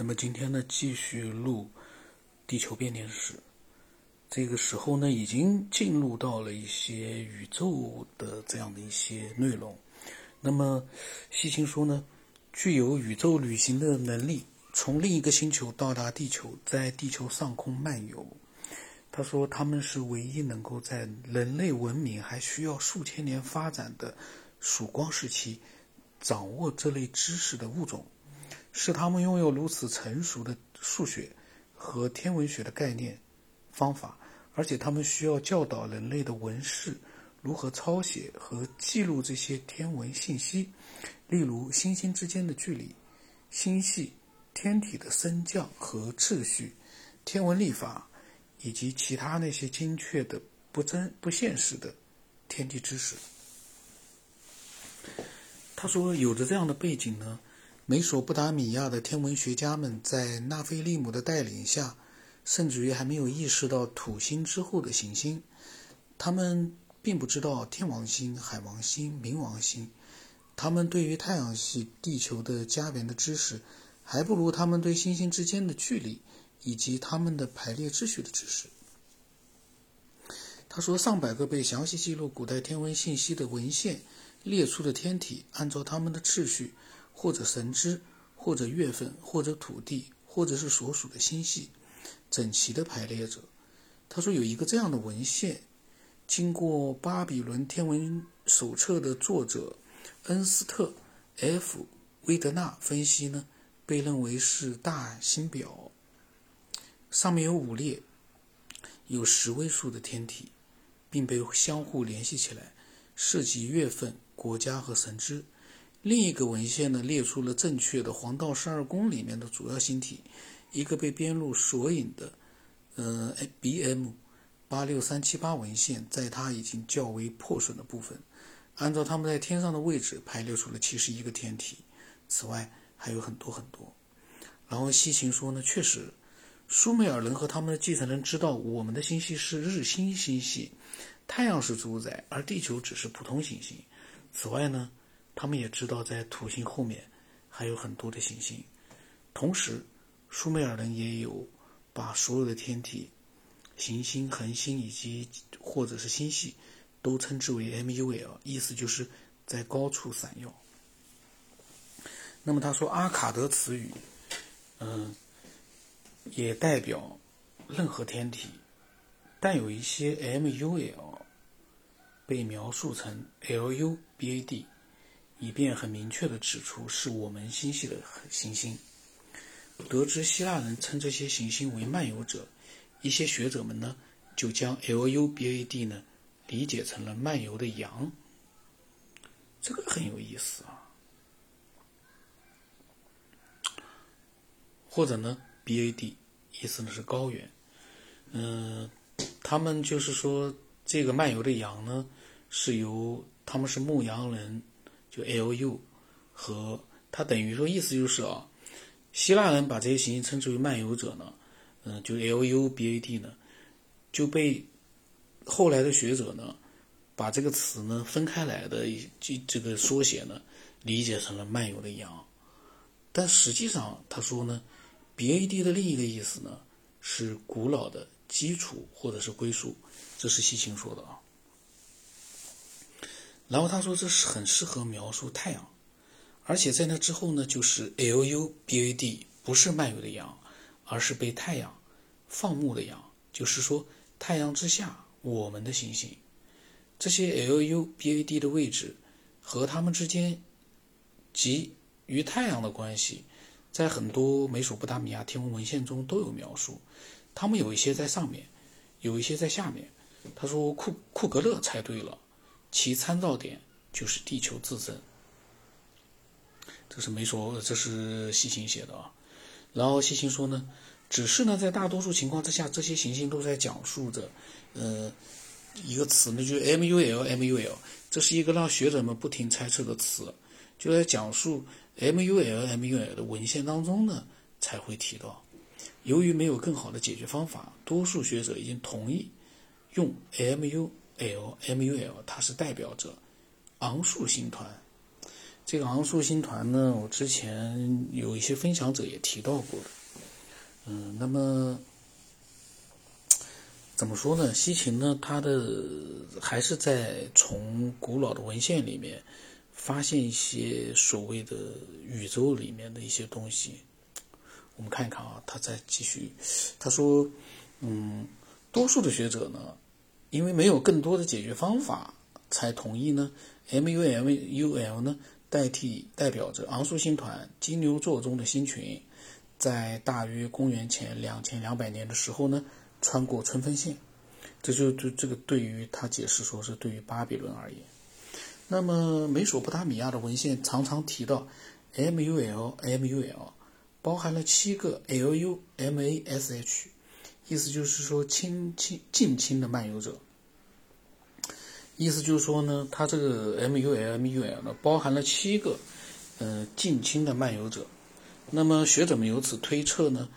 那么今天呢，继续录地球变电史。这个时候呢，已经进入到了一些宇宙的这样的一些内容。那么，西青说呢，具有宇宙旅行的能力，从另一个星球到达地球，在地球上空漫游。他说，他们是唯一能够在人类文明还需要数千年发展的曙光时期，掌握这类知识的物种。是他们拥有如此成熟的数学和天文学的概念方法，而且他们需要教导人类的文士如何抄写和记录这些天文信息，例如星星之间的距离、星系、天体的升降和秩序、天文历法以及其他那些精确的、不真不现实的天地知识。他说：“有着这样的背景呢。”美索不达米亚的天文学家们在纳菲利姆的带领下，甚至于还没有意识到土星之后的行星。他们并不知道天王星、海王星、冥王星。他们对于太阳系、地球的家园的知识，还不如他们对星星之间的距离以及他们的排列秩序的知识。他说，上百个被详细记录古代天文信息的文献列出的天体，按照他们的次序。或者神之，或者月份，或者土地，或者是所属的星系，整齐的排列着。他说有一个这样的文献，经过巴比伦天文手册的作者恩斯特 ·F· 威德纳分析呢，被认为是大星表。上面有五列，有十位数的天体，并被相互联系起来，涉及月份、国家和神之。另一个文献呢，列出了正确的黄道十二宫里面的主要星体，一个被编入索引的，呃，B M 八六三七八文献，在它已经较为破损的部分，按照他们在天上的位置排列出了七十一个天体。此外还有很多很多。然后西秦说呢，确实，苏美尔人和他们的继承人知道我们的星系是日星星系，太阳是主宰，而地球只是普通行星。此外呢。他们也知道，在土星后面还有很多的行星。同时，苏美尔人也有把所有的天体、行星、恒星以及或者是星系都称之为 MUL，意思就是在高处闪耀。那么他说，阿卡德词语，嗯，也代表任何天体，但有一些 MUL 被描述成 LUBAD。以便很明确地指出是我们星系的行星。得知希腊人称这些行星为漫游者，一些学者们呢就将 LUBAD 呢理解成了漫游的羊。这个很有意思啊。或者呢，BAD 意思呢是高原。嗯，他们就是说这个漫游的羊呢是由他们是牧羊人。就 L.U. 和它等于说意思就是啊，希腊人把这些行星称之为漫游者呢，嗯，就 L.U.B.A.D. 呢，就被后来的学者呢，把这个词呢分开来的这这个缩写呢，理解成了漫游的羊，但实际上他说呢，B.A.D. 的另一个意思呢是古老的基础或者是归属，这是西青说的啊。然后他说这是很适合描述太阳，而且在那之后呢，就是 L U B A D 不是漫游的羊，而是被太阳放牧的羊，就是说太阳之下我们的行星，这些 L U B A D 的位置和它们之间及与太阳的关系，在很多美索不达米亚天文文献中都有描述，它们有一些在上面，有一些在下面。他说库库格勒猜对了。其参照点就是地球自身，这是没说，这是西秦写的啊。然后西秦说呢，只是呢，在大多数情况之下，这些行星都在讲述着，呃，一个词呢，就是 MUL，MUL，这是一个让学者们不停猜测的词，就在讲述 MUL，MUL 的文献当中呢才会提到。由于没有更好的解决方法，多数学者已经同意用 MU。L M U L，它是代表着昂数星团。这个昂宿星团呢，我之前有一些分享者也提到过的。嗯，那么怎么说呢？西秦呢，它的还是在从古老的文献里面发现一些所谓的宇宙里面的一些东西。我们看一看啊，他再继续，他说，嗯，多数的学者呢，因为没有更多的解决方法，才同意呢，MUMUL 呢。代替代表着昂宿星团金牛座中的星群，在大约公元前两千两百年的时候呢，穿过春分线。这就就这个对于他解释说是对于巴比伦而言。那么美索不达米亚的文献常常提到 MUL MUL，包含了七个 LUMASH，意思就是说亲亲近亲的漫游者。意思就是说呢，它这个 MUL MUL 呢，包含了七个，呃，近亲的漫游者。那么学者们由此推测呢，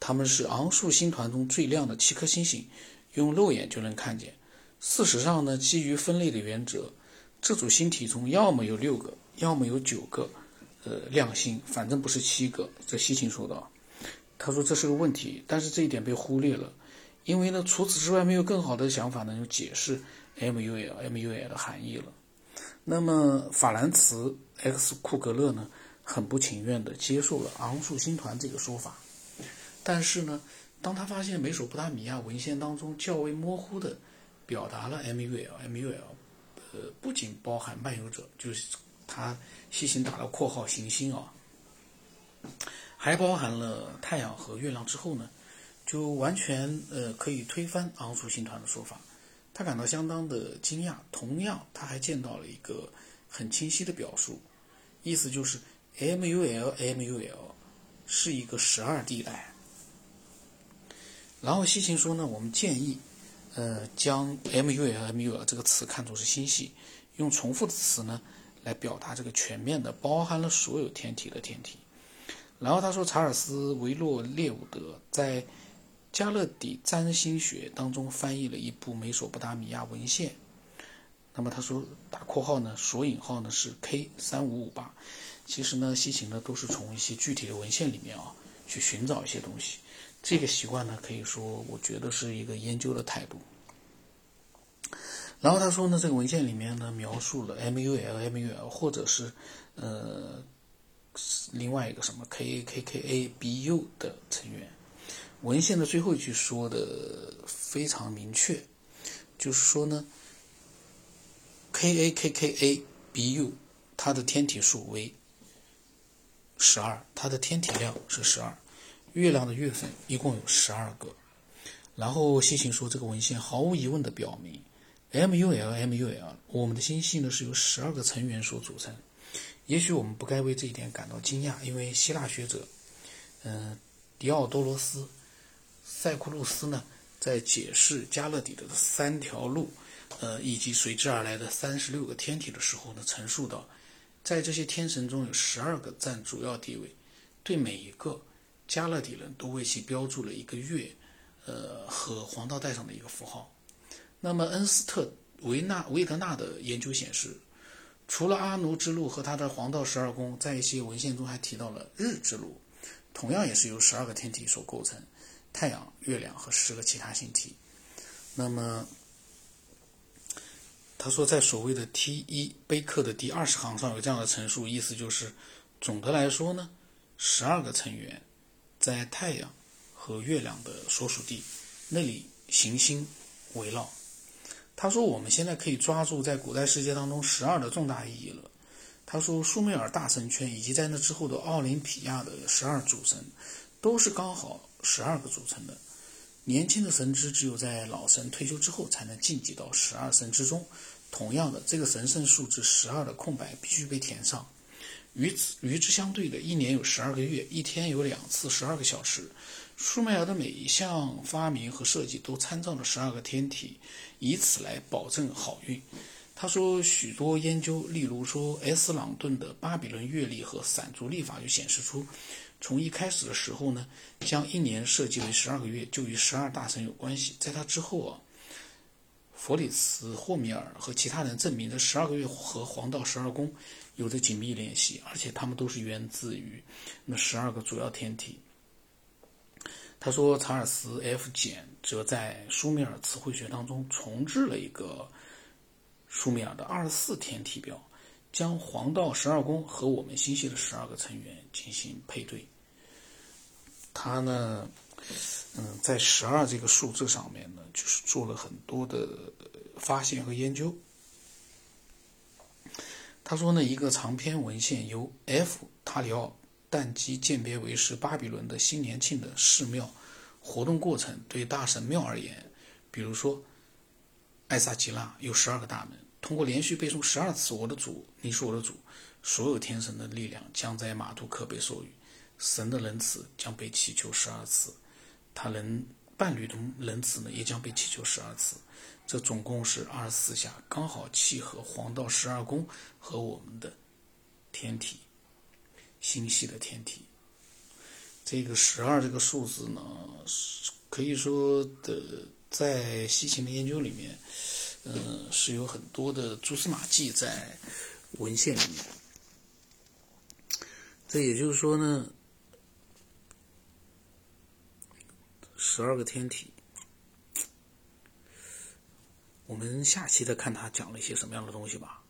他们是昂宿星团中最亮的七颗星星，用肉眼就能看见。事实上呢，基于分类的原则，这组星体中要么有六个，要么有九个，呃，亮星，反正不是七个。这西秦说道，他说这是个问题，但是这一点被忽略了，因为呢，除此之外没有更好的想法能解释。MUL MUL 的含义了。那么法兰茨 X 库格勒呢，很不情愿地接受了昂宿星团这个说法。但是呢，当他发现美索不达米亚文献当中较为模糊的表达了 MUL MUL，呃，不仅包含漫游者，就是他细心打了括号行星啊，还包含了太阳和月亮之后呢，就完全呃可以推翻昂宿星团的说法。他感到相当的惊讶，同样，他还见到了一个很清晰的表述，意思就是 MUL MUL 是一个十二地带。然后西秦说呢，我们建议，呃，将 MUL MUL 这个词看作是星系，用重复的词呢来表达这个全面的、包含了所有天体的天体。然后他说，查尔斯维洛列伍德在。加勒底占星学当中翻译了一部美索不达米亚文献，那么他说打括号呢，索引号呢是 K 三五五八。其实呢，西秦呢都是从一些具体的文献里面啊去寻找一些东西。这个习惯呢，可以说我觉得是一个研究的态度。然后他说呢，这个文献里面呢描述了 MUL MUL 或者是呃另外一个什么 KKKABU 的成员。文献的最后一句说的非常明确，就是说呢，K A K K A B U，它的天体数为十二，它的天体量是十二，月亮的月份一共有十二个。然后西秦说，这个文献毫无疑问的表明，M U L M U L，我们的星系呢是由十二个成员所组成。也许我们不该为这一点感到惊讶，因为希腊学者，嗯，狄奥多罗斯。塞库路斯呢，在解释加勒底的三条路，呃，以及随之而来的三十六个天体的时候呢，陈述到，在这些天神中有十二个占主要地位，对每一个加勒底人都为其标注了一个月，呃，和黄道带上的一个符号。那么恩斯特维纳维德纳的研究显示，除了阿努之路和他的黄道十二宫，在一些文献中还提到了日之路，同样也是由十二个天体所构成。太阳、月亮和十个其他星体。那么，他说，在所谓的 T 一碑刻的第二十行上有这样的陈述，意思就是，总的来说呢，十二个成员在太阳和月亮的所属地那里行星围绕。他说，我们现在可以抓住在古代世界当中十二的重大意义了。他说，苏美尔大神圈以及在那之后的奥林匹亚的十二主神，都是刚好。十二个组成的，年轻的神祗只有在老神退休之后才能晋级到十二神之中。同样的，这个神圣数字十二的空白必须被填上。与此与之相对的，一年有十二个月，一天有两次十二个小时。舒美尔的每一项发明和设计都参照了十二个天体，以此来保证好运。他说，许多研究，例如说 S 朗顿的巴比伦月历和散族历法，就显示出。从一开始的时候呢，将一年设计为十二个月，就与十二大神有关系。在他之后啊，弗里茨·霍米尔和其他人证明，这十二个月和黄道十二宫有着紧密联系，而且它们都是源自于那十二个主要天体。他说，查尔斯 ·F· 简则在舒米尔词汇学当中重置了一个舒米尔的二十四天体表，将黄道十二宫和我们星系的十二个成员进行配对。他呢，嗯，在十二这个数字上面呢，就是做了很多的发现和研究。他说呢，一个长篇文献由 F· 塔里奥。但即鉴别为是巴比伦的新年庆的寺庙活动过程，对大神庙而言，比如说，艾萨吉拉有十二个大门，通过连续背诵十二次“我的主，你是我的主”，所有天神的力量将在马杜克被授予，神的仁慈将被祈求十二次，他人伴侣的仁慈呢也将被祈求十二次，这总共是二十四下，刚好契合黄道十二宫和我们的天体。星系的天体，这个十二这个数字呢，可以说的在西秦的研究里面，嗯，是有很多的蛛丝马迹在文献里面。这也就是说呢，十二个天体，我们下期再看他讲了一些什么样的东西吧。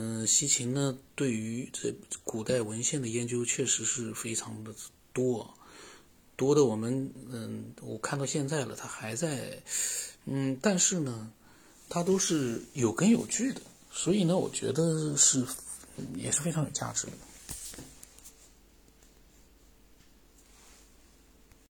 嗯，西秦呢，对于这古代文献的研究确实是非常的多，多的我们嗯，我看到现在了，他还在，嗯，但是呢，他都是有根有据的，所以呢，我觉得是也是非常有价值的。